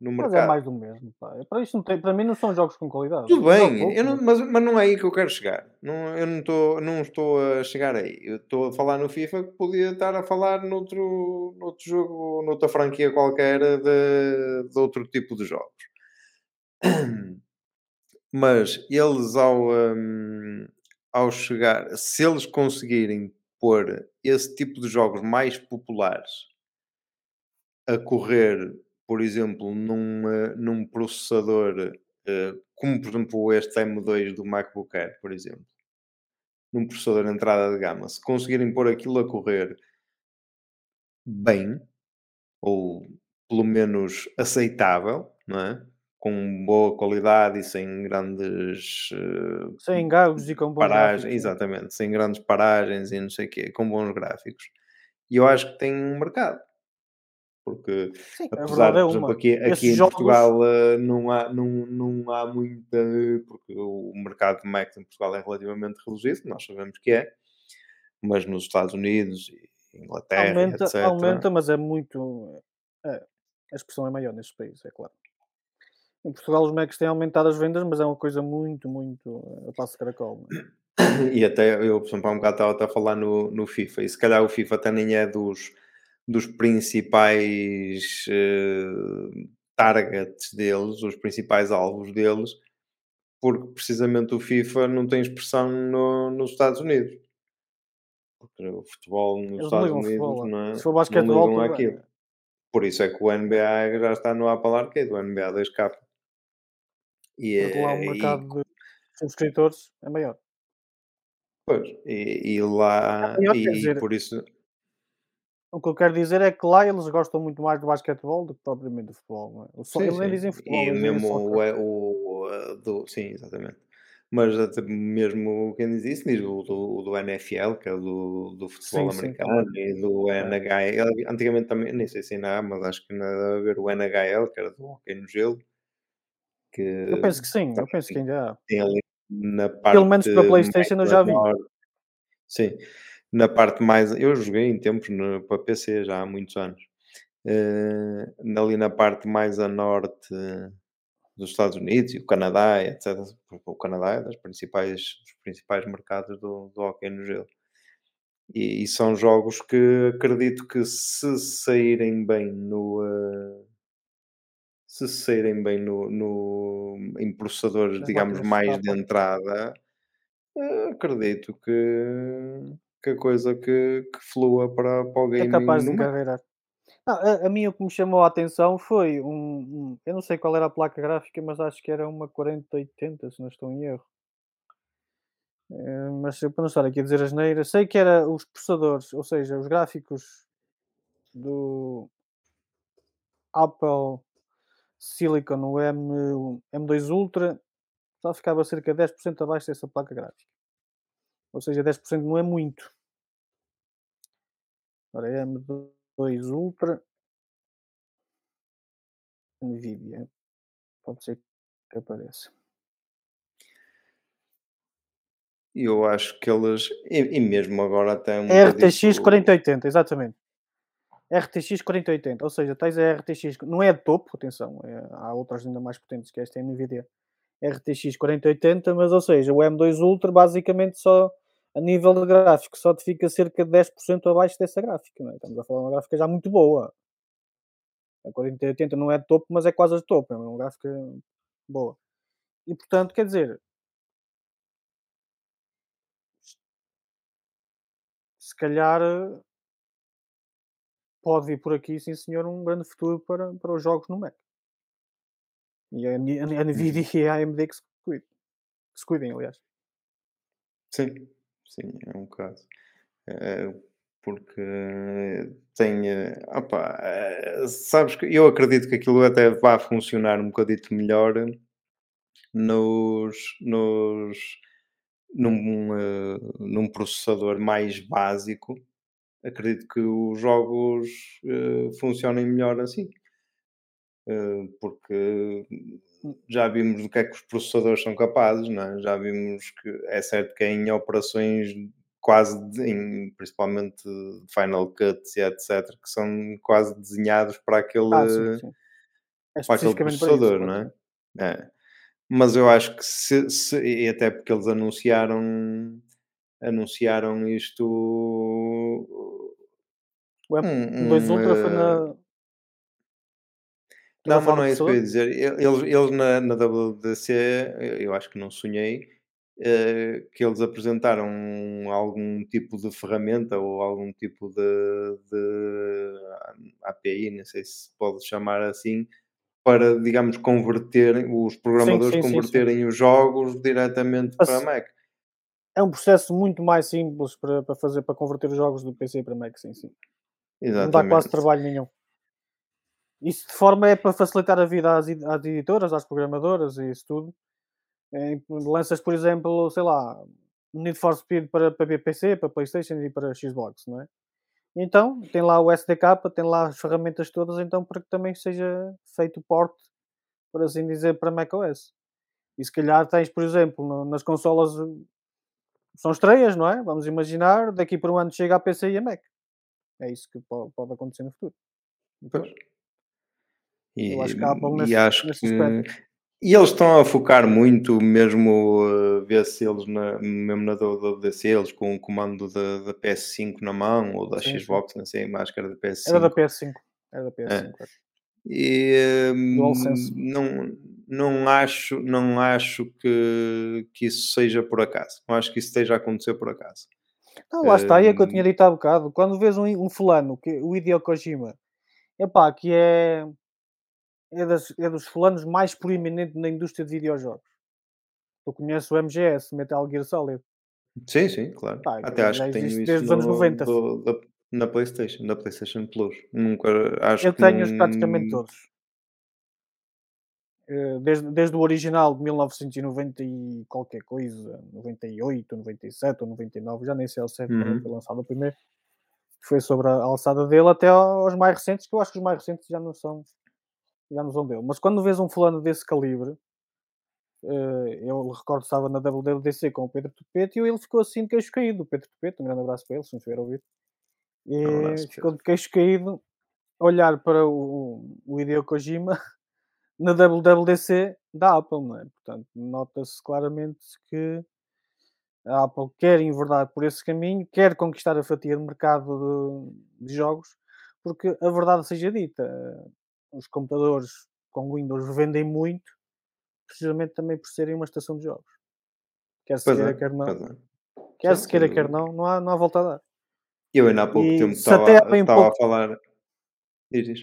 no Mas mercado. é mais do mesmo. Pá. Para, isto não tem, para mim não são jogos com qualidade. Tudo bem, pouco, não- mas- mas, mas não é aí que eu quero chegar. Não, eu não estou, não estou a chegar aí. Eu estou a falar no FIFA que podia estar a falar noutro, noutro jogo, noutra franquia qualquer de, de outro tipo de jogos. Mas eles ao, hum, ao chegar, se eles conseguirem pôr esse tipo de jogos mais populares a correr, por exemplo, num, num processador eh, como por exemplo este M2 do MacBook Air, por exemplo, num processador de entrada de gama, se conseguirem pôr aquilo a correr bem, ou pelo menos aceitável, não é? com boa qualidade e sem grandes eh, Sem gagos e com bons paragens, gráficos, sim. exatamente, sem grandes paragens e não sei o quê, com bons gráficos. E eu acho que tem um mercado. Porque Sim, apesar é por exemplo, aqui, aqui em jogos- Portugal eh, não, há, não, não há muita. Porque o mercado de Macs em Portugal é relativamente reduzido, nós sabemos que é, mas nos Estados Unidos e Inglaterra, Aumenta, etc. aumenta, mas é muito. é, a expressão é maior nestes países, é claro. Em Portugal os Macs têm aumentado as vendas, mas é uma coisa muito, muito eh, a passo de caracol. não é? E até eu, por exemplo, há um bocado estava a falar no, no FIFA, e se calhar o FIFA até nem é dos, dos principais eh, targets deles, os principais alvos deles, porque precisamente o FIFA não tem expressão no- nos Estados Unidos. Porque o futebol nos Eles não Estados Unidos futebol. não, é, Se for não basquetebol, ligam tudo bem. àquilo. Por isso é que o NBA já está no Apple Arcade, o NBA 2K. E, Porque lá o é- e- mercado de subscritores é maior. Pois, e, e lá, maior, e, e por isso, O que eu quero dizer é que lá eles gostam muito mais do basquetebol do que propriamente do futebol. Não é? Sim, eles nem sim. dizem futebol, e mesmo o, o, o, do, sim, exatamente. mas até mesmo quem diz isso diz o do, do NFL, que é do, do futebol Sim, americano, e do É. NHL. Antigamente também, nem sei se ainda há, mas acho que ainda deve haver o NHL, que era do hockey no gelo, que Eu penso que sim, eu penso que ainda há. tem ali na Pelo parte menos para mais PlayStation eu a já vi. Sim, na parte mais. Eu joguei em tempos no, para PC já há muitos anos. Eh, ali na parte mais a norte dos Estados Unidos e o Canadá, etc. O Canadá é das principais, dos principais mercados do, do hóquei no gelo. E, e são jogos que acredito que se saírem bem no. eh, se saírem bem no, no- em processadores, digamos, mais de entrada, eh, acredito que, que a coisa que, que flua para, para o É gaming capaz de. Não, a, a mim o que me chamou a atenção foi um, um- Eu não sei qual era a placa gráfica, mas acho que era uma 4080, se não estou em erro. Eh, mas eu para não estar aqui a dizer asneira, sei que era os processadores, ou seja, os gráficos do Apple Silicon, o M, M2 Ultra, só ficava cerca de 10% abaixo dessa placa gráfica. Ou seja, 10% não é muito. Ora, M2 Ultra Nvidia. Pode ser que apareça. Eu acho que eles, e, e mesmo agora até um RTX bocadito- 4080, exatamente. RTX 4080, ou seja, tens a RTX, não é de topo, atenção, é- há outras ainda mais potentes que esta é a Nvidia RTX 4080, mas ou seja, o M2 Ultra basicamente só a nível de gráfico só te fica cerca de 10% abaixo dessa gráfica, não é? Estamos a falar de uma gráfica já muito boa. A 4080 não é de topo, mas é quase de topo, é uma gráfica boa. E portanto, quer dizer, se calhar pode vir por aqui, sim senhor, um grande futuro para, para os jogos no Mac. E a, Ni- a Nvidia e a AMD que se cuidem, que se cuidem aliás. Sim, sim, é um caso. Eh, porque tem. eh, opá, eh, sabes que eu acredito que aquilo até vai funcionar um bocadito melhor nos. nos num, num processador mais básico. Acredito que os jogos funcionem melhor assim. Porque já vimos do que é que os processadores são capazes, não é? Já vimos que é certo que em operações quase, de- em, principalmente Final Cuts e etc., que são quase desenhados para aquele, Ah, sim, sim. É para aquele especificamente para isso. processador, não é? É. Mas eu acho que se, se- e até porque eles anunciaram anunciaram isto O um, M2 um, Ultra foi eh, na. Não, mas não é isso que eu ia dizer. Eles, eles na, na WWDC, eu acho que não sonhei, eh, que eles apresentaram algum tipo de ferramenta ou algum tipo de, de API, não sei se pode chamar assim, para, digamos, converter, os programadores sim, sim, sim. converterem os jogos diretamente Mas- para Mac. É um processo muito mais simples para, para fazer, para converter os jogos do PC para Mac, sim, sim. Não dá quase Exatamente. trabalho nenhum. Isso de forma é para facilitar a vida às, às editoras, às programadoras e isso tudo. Lanças, por exemplo, sei lá, Need for Speed para, para PC, para Playstation e para Xbox, não é? Então, tem lá o SDK, tem lá as ferramentas todas, então para que também seja feito o port, por assim dizer, para macOS. E se calhar tens, por exemplo, no- nas consolas são estreias, não é? Vamos imaginar, daqui por um ano chega a PC e a Mac. É isso que pode, pode acontecer no futuro. Pois. E, Eu acho que Apple e nesse- acho nesse que. E eles estão a focar muito, mesmo uh, ver se eles, na, mesmo na WWDC, eles com o comando da, da PS5 na mão ou da Sim. Xbox, não sei, máscara da PS5. era da PS5. Era da PS5. é. E hum, não, não acho, não acho que, que isso seja por acaso. Não acho que isso esteja a acontecer por acaso. Não, lá está, e é que eu Hum. tinha dito há bocado. Quando vês um, um fulano, que, o Hideo Kojima, epá, que é, é, das, é dos fulanos mais proeminentes na indústria de videojogos. Tu conheces o MGS, Metal Gear Solid. Sim, sim, claro. Pá, Até acho que tenho isso desde os anos no- 90. do- da- na PlayStation, na PlayStation Plus. Nunca acho Eu tenho-os praticamente todos. eh, desde, desde o original de 1990 e qualquer coisa, 98, 97 ou 99, já nem sei ao certo quando Uhum. foi lançado o primeiro, foi sobre a alçada dele, até aos mais recentes, que eu acho que os mais recentes já não são, já não são dele. Mas quando vês um fulano desse calibre, eh, eu recordo que estava na WWDC com o Pedro Tupete e ele ficou assim de queixo caído. O Pedro Tupete, um grande abraço para ele, se não estiver a ouvir. E Um abraço, ficou de queixo caído a olhar para o, o Hideo Kojima na WWDC da Apple, não é? Portanto, nota-se claramente que a Apple quer enverdar por esse caminho, quer conquistar a fatia de mercado de, de jogos, porque a verdade seja dita, os computadores com Windows vendem muito, precisamente também por serem uma estação de jogos. Quer se Pois queira, é, quer não. é. Quer Sim, se queira, quer não, não há, não há volta a dar. Eu ainda há pouco E tempo estava, a falar. Diz, diz.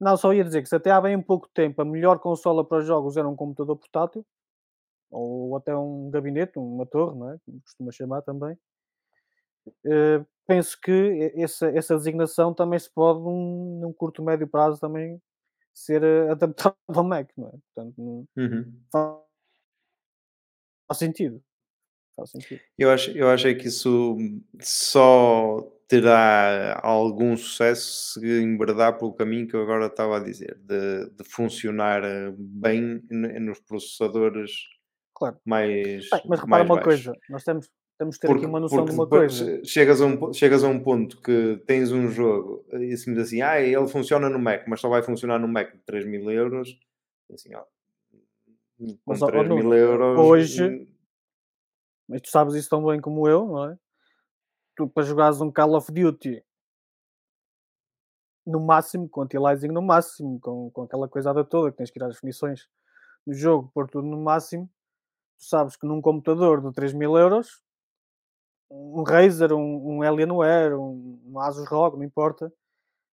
Não, só ia dizer que se até há bem pouco tempo a melhor consola para os jogos era um computador portátil, ou até um gabinete, uma torre, não é? Como costuma chamar também. Eh, penso que essa, essa designação também se pode, num, num curto, médio prazo, também ser eh, adaptada ao Mac, não é? Portanto, Uhum. faz, faz sentido. Faz sentido. Eu acho, eu acho é que isso só terá algum sucesso se enverdar pelo caminho que eu agora estava a dizer, de, de funcionar eh, bem nos processadores Claro. mais, Bem, mas repara mais uma baixos. coisa, nós temos, temos de ter Porque, aqui uma noção de uma coisa. chegas a, um, chegas a um ponto que tens um jogo e se me diz assim, ah, ele funciona no Mac, mas só vai funcionar no Mac de 3 mil euros. Assim, ó, com Mas, ó, ó, 3 mil euros. hoje- hum, Mas tu sabes isso tão bem como eu, não é? Tu para jogares um Call of Duty no máximo, com anti-aliasing no máximo, com, com aquela coisada toda que tens que ir às definições do jogo, pôr tudo no máximo, tu sabes que num computador de 3 mil euros, um Razer, um, um Alienware, um, um Asus ROG, não importa,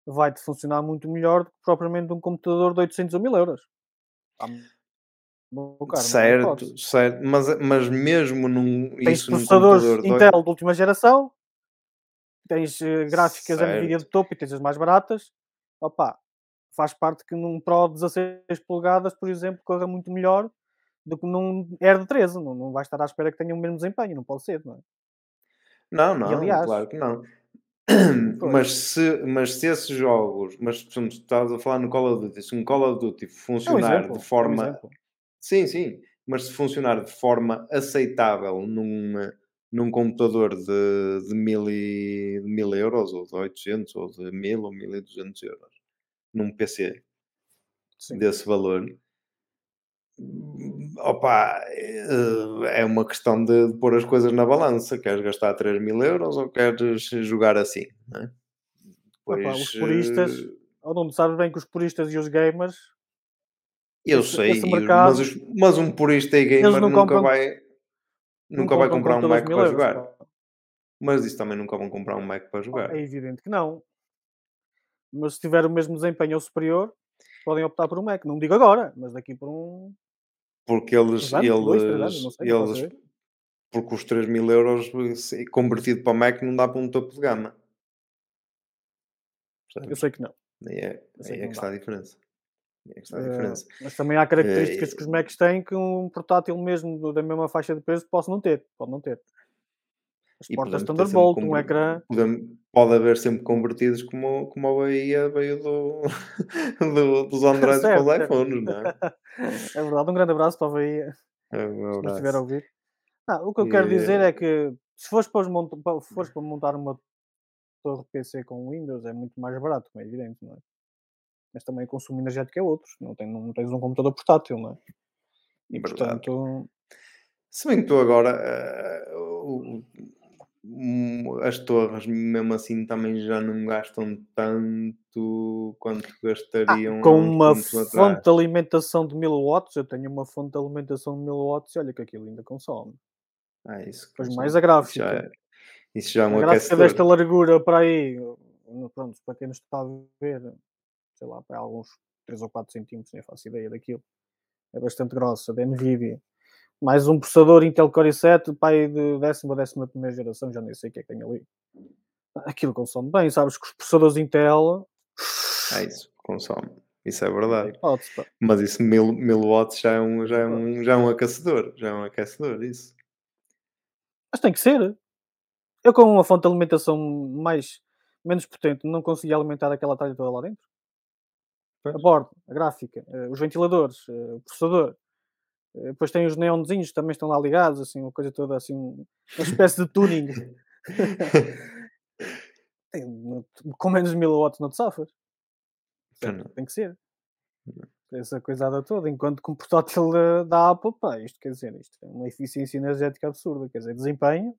vai-te funcionar muito melhor do que propriamente um computador de 800 ou 1000 euros. Ah, caro, certo, certo, mas, mas mesmo num, Tens isso num processadores computador de Intel de última geração, tens eh, gráficas Certo. Nvidia de topo e tens as mais baratas. Opa, faz parte que num Pro 16 polegadas, por exemplo, corra muito melhor do que num Air de 13. Não, não vai estar à espera que tenha o mesmo desempenho, não pode ser, não é? Não, não, aliás- claro que não. Mas se, mas se esses jogos, mas estás a falar no Call of Duty, se um Call of Duty É um funcionar exemplo. de é um forma. sim, sim, mas se funcionar de forma aceitável num, num computador de, de, mil e, de mil euros, ou de 800, ou de 1000 ou 1200 euros, num PC Sim. desse valor, opa, eh, é uma questão de, de pôr as coisas na balança. Queres gastar 3 mil euros ou queres jogar assim? É? Opa, os puristas, eh, ou não sabes bem que os puristas e os gamers, eu esse- sei, esse mercado- mas, mas um purista e gamer nunca compram- vai, nunca vai comprar um Mac de 1000 para euros, jogar. pá. Mas isso também nunca vão comprar um Mac para jogar. É evidente que não. Mas se tiver o mesmo desempenho ou superior, podem optar por um Mac. Não digo agora, mas daqui por um. Porque eles, anos, dois, eles, não sei, eles porque os 3 mil euros convertido para Mac não dá para um topo de gama. Eu sei que não. É, é não que está a diferença. Aí é que está a Eh, diferença. mas também há características Eh, que os Macs têm que um portátil mesmo da mesma faixa de preço possa não ter. Pode não ter. As E portas Thunderbolt, um conver- ecrã. pode haver sempre convertidos como, como a Bahia veio do, do- dos Androids para os iPhones, não é? É verdade. Um grande abraço para a Bahia, É um se estiver a ouvir. Não, o que eu quero E, dizer eh, é que se fores para, mont- fores para montar uma torre PC com Windows é muito mais barato, como é evidente, não é? Mas também o consumo energético é outro. Não, tem, não tens um computador portátil, não é? E Verdade. portanto, Se bem que tu agora o- as torres mesmo assim também já não gastam tanto quanto gastariam Ah, com uma fonte atrás. de alimentação de 1000 watts, eu tenho uma fonte de alimentação de 1000 watts e olha que aquilo ainda consome. Ah, isso Depois consome. mais a Isso gráfica. já é, isso já é a um gráfica desta largura para aí, pronto, para quem nos está a ver, sei lá, para alguns 3 ou 4 centímetros, nem faço ideia daquilo. É bastante grossa, da Nvidia. Mais um processador Intel Core i7, pai de décima ou décima primeira geração, já nem sei o que é que tem ali. Aquilo consome bem, sabes que os processadores Intel É isso, consome. isso é verdade. Mas isso, 1000, 1000 watts já é, um, já, é um, já é um aquecedor. Já é um aquecedor, isso. Mas tem que ser. Eu com uma fonte de alimentação mais menos potente não consegui alimentar aquela tralha toda lá dentro. Pois. A borda, a gráfica, eh, os ventiladores, eh, o processador. Eh, Depois tem os neonzinhos que também estão lá ligados, assim, uma coisa toda assim, uma espécie de tuning. Tem, com menos de 1000 watts não te safas. Certo? Tem que ser. Essa coisada toda. Enquanto que um portátil da, da Apple, pá, isto quer dizer, isto é uma eficiência energética absurda. Quer dizer, desempenho.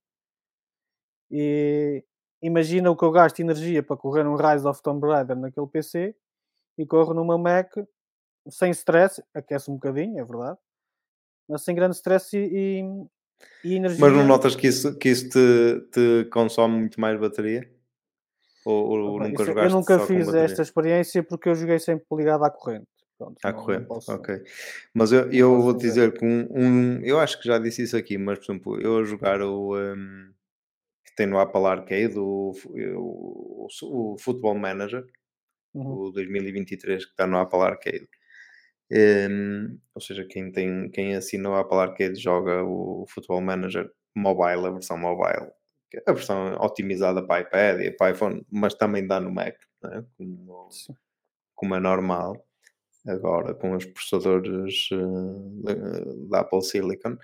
E imagina o que eu gasto de energia para correr um Rise of Tomb Raider naquele PC e corro numa Mac sem stress, aquece um bocadinho, é verdade, mas sem grande stress e, e, e energia. Mas não notas que isso, que isso te, te consome muito mais bateria? Ou, ou Opa, nunca isso- jogaste eu nunca fiz esta experiência porque eu joguei sempre ligado à corrente. Pronto, À não- não corrente, posso- ok. Mas eu, eu vou dizer. dizer que um, um- Eu acho que já disse isso aqui, mas por exemplo, eu a jogar o. um, que tem no Apple Arcade, o, o, o, o Football Manager, Uhum. o 2023, que está no Apple Arcade. Um, ou seja, quem, tem, quem assina o Apple Arcade joga o Football Manager mobile, a versão mobile. é A versão otimizada para iPad e para iPhone, mas também dá no Mac, né? como, como é normal agora com os processadores da- da Apple Silicon.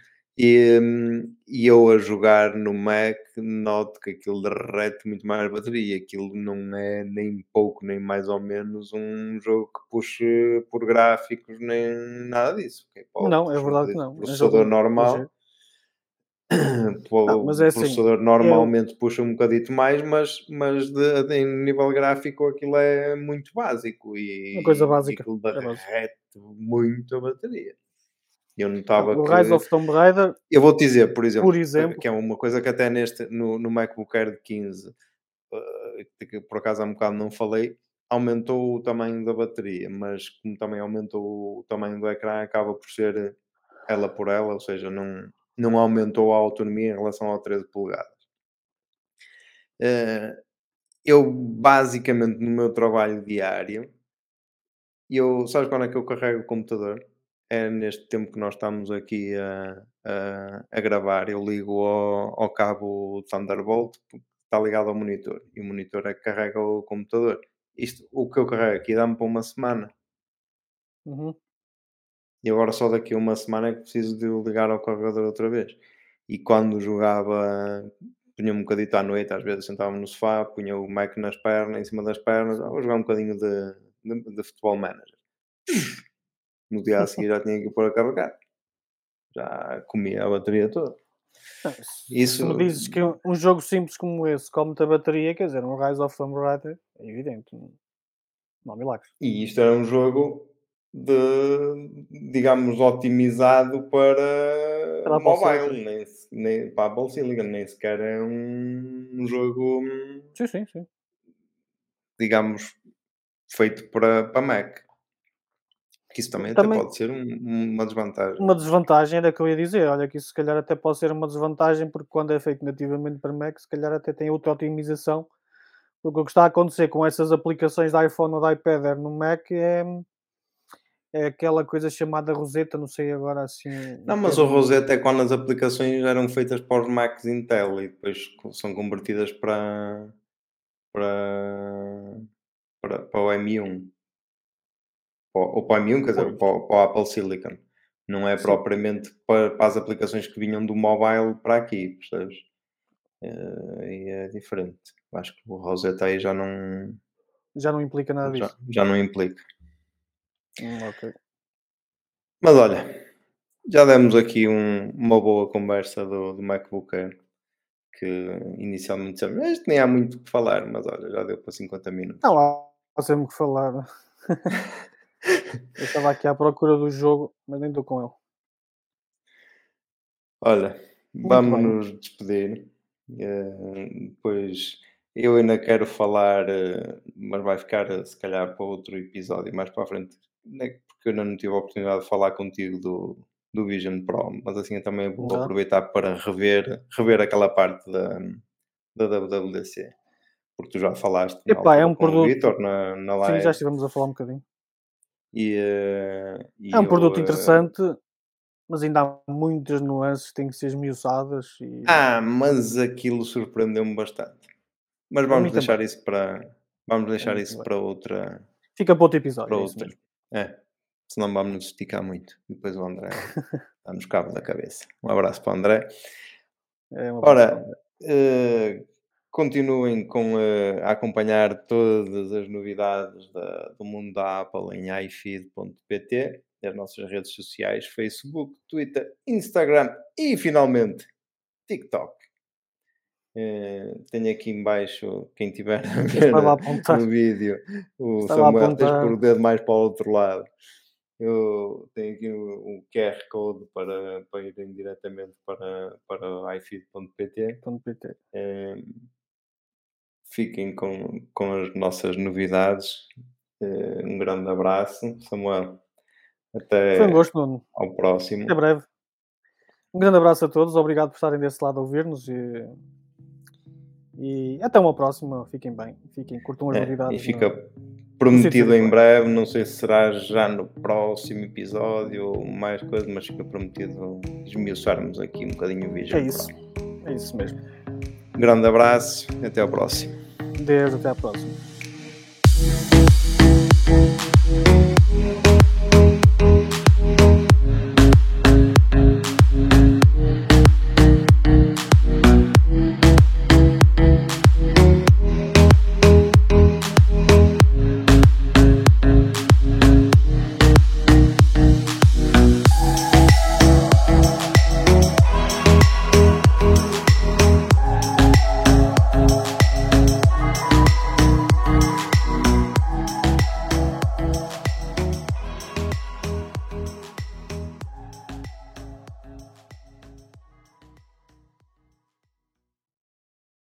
E, hum, e eu a jogar no Mac noto que aquilo derrete muito mais a bateria. Aquilo não é nem pouco, nem mais ou menos um jogo que puxe por gráficos, nem nada disso. Ok, pode Não, é verdade que não. É Processador jogo normal. Pô, Não, mas o é assim, processador normalmente puxa um bocadito mais, mas, mas de, de- em nível gráfico aquilo é muito básico e, Uma coisa básica, aquilo é derrete muito a bateria. Eu notava o que. Rise of Tomb Raider, Eu vou te dizer, por exemplo, por exemplo, que é uma coisa que até neste, no, no MacBook Air de 15, eh, que por acaso há um bocado não falei, aumentou o tamanho da bateria, mas como também aumentou o tamanho do ecrã, acaba por ser ela por ela, ou seja, não, não aumentou a autonomia em relação ao 13 polegadas. Eh, eu basicamente no meu trabalho diário, eu, sabes quando é que eu carrego o computador? É neste tempo que nós estamos aqui a, a, a gravar, eu ligo ao, ao cabo Thunderbolt que está ligado ao monitor e o monitor é que carrega o computador. Isto, o que eu carrego aqui dá-me para uma semana. uhum, E agora só daqui a uma semana é que preciso de ligar ao carregador outra vez. E quando jogava, punha um bocadito à noite, às vezes sentava no sofá, punha o Mac nas pernas, em cima das pernas, ah, vou jogar um bocadinho de, de, de futebol manager. No dia a seguir já tinha que pôr a carregar. Já comia a bateria toda. Não, se- Isso- Se me dizes que um, um jogo simples como esse come-te a bateria, quer dizer, um Rise of Tomb Raider, é evidente. Não, há milagres. E isto era um jogo de, digamos, otimizado para Para mobile, nem, nem, para a Apple Silicon, nem sequer é um, um jogo, hum, Sim, sim, sim. digamos, feito para, para Mac. Que isso também, Também- até pode ser um- uma desvantagem. Uma desvantagem era que eu ia dizer. Olha, que isso se calhar até pode ser uma desvantagem, porque quando é feito nativamente para Mac, se calhar até tem outra otimização. Porque o que está a acontecer com essas aplicações de iPhone ou de iPad no Mac é, é aquela coisa chamada Rosetta, não sei agora assim. Não, mas o Rosetta é quando as aplicações eram feitas para os Macs Intel e depois são convertidas para, para, para, para o M1. Ou, para o M1, quer dizer, para, o- o Apple Silicon. Não é Sim. propriamente para, para as aplicações que vinham do mobile para aqui, percebes? Eh, E é diferente. Acho que o Rosetta aí já não, Já não implica nada já, disso. já não implica. Hum, ok. Mas olha, já demos aqui um- uma boa conversa do, do MacBook Air, que inicialmente dissemos, este nem há muito o que falar, mas olha, já deu para 50 minutos. Não há, sempre que falar. eu estava aqui à procura do jogo, mas nem estou com ele. Olha, Muito vamos bem. nos despedir. Eh, Depois eu ainda quero falar, eh, mas vai ficar eh, se calhar para outro episódio mais para a frente, né, porque eu ainda não tive a oportunidade de falar contigo do, do Vision Pro, mas assim eu também vou aproveitar para rever, rever aquela parte da, da WWDC. Porque tu já falaste Epá, é um com o produto- Vitor na, na Sim, live. já estivemos a falar um bocadinho. E, eh, e É um produto eu, eh, interessante, mas ainda há muitas nuances que têm que ser esmiuçadas e Ah, mas aquilo surpreendeu-me bastante. Mas vamos deixar também. isso para vamos deixar mim isso também. para outra fica para outro episódio, para é outra. mesmo. É, senão vamos nos esticar muito. E depois o André dá-nos cabo da cabeça. Um abraço para o André. É Ora, continuem com, eh, a acompanhar todas as novidades da- do mundo da Apple em ifeed.pt, as nossas redes sociais, Facebook, Twitter, Instagram e finalmente TikTok. Eh, tenho aqui em baixo, quem tiver a ver no vídeo, o Estava Samuel, tens pôr o dedo mais para o outro lado. Eu tenho aqui um, um QR Code para, para irem diretamente para, para ifeed.pt. PT. Eh, fiquem com, com as nossas novidades. Eh, um grande abraço, Samuel. Até Foi um gosto, Nuno. ao próximo. Até breve. Um grande abraço a todos, obrigado por estarem desse lado a ouvir-nos e, e até uma próxima. Fiquem bem, fiquem, curtam as É, novidades. e fica no- prometido em breve, não sei se será já no próximo episódio ou mais coisa, mas fica prometido esmiuçarmos aqui um bocadinho o vídeo. É isso, é isso mesmo. Grande abraço e até ao próximo. Desde até à próxima.